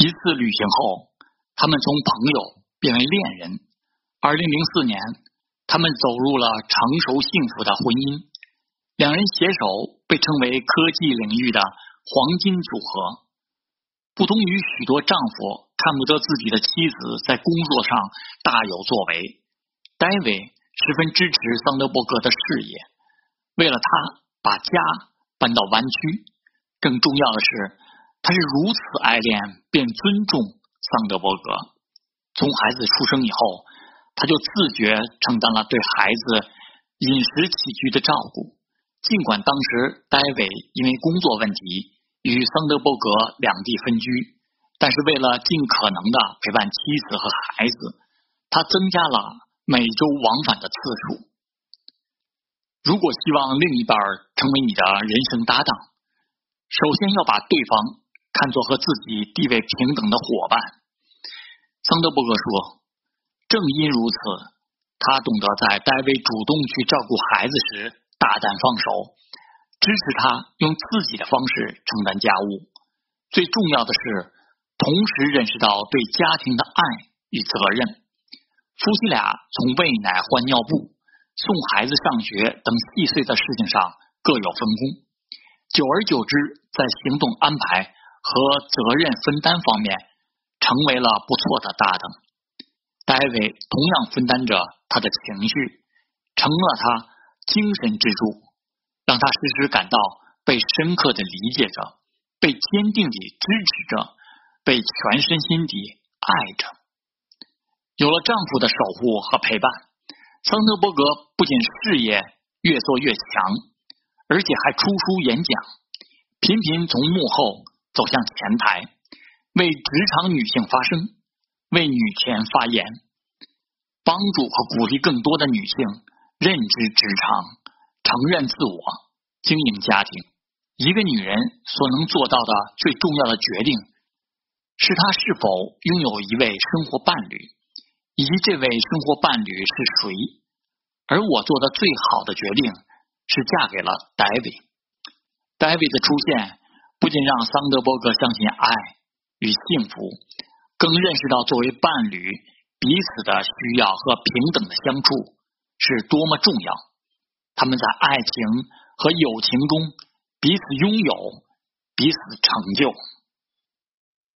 一次旅行后，他们从朋友变为恋人。二零零四年，他们走入了成熟幸福的婚姻。两人携手被称为科技领域的黄金组合。不同于许多丈夫看不得自己的妻子在工作上大有作为，戴维十分支持桑德伯格的事业。为了他把家搬到湾区，更重要的是，他是如此爱恋并尊重桑德伯格。从孩子出生以后，他就自觉承担了对孩子饮食起居的照顾。尽管当时戴维因为工作问题与桑德伯格两地分居，但是为了尽可能的陪伴妻子和孩子，他增加了每周往返的次数。如果希望另一半成为你的人生搭档，首先要把对方看作和自己地位平等的伙伴。桑德伯格说：“正因如此，他懂得在戴维主动去照顾孩子时大胆放手，支持他用自己的方式承担家务。最重要的是，同时认识到对家庭的爱与责任。夫妻俩从喂奶换尿布。”送孩子上学等细碎的事情上各有分工，久而久之，在行动安排和责任分担方面成为了不错的搭档。戴维同样分担着他的情绪，成了他精神支柱，让他时时感到被深刻的理解着，被坚定地支持着，被全身心地爱着。有了丈夫的守护和陪伴。桑德伯格不仅事业越做越强，而且还出书演讲，频频从幕后走向前台，为职场女性发声，为女权发言，帮助和鼓励更多的女性认知职场、承认自我、经营家庭。一个女人所能做到的最重要的决定，是她是否拥有一位生活伴侣。以及这位生活伴侣是谁？而我做的最好的决定是嫁给了 David。David 的出现不仅让桑德伯格相信爱与幸福，更认识到作为伴侣彼此的需要和平等的相处是多么重要。他们在爱情和友情中彼此拥有，彼此成就。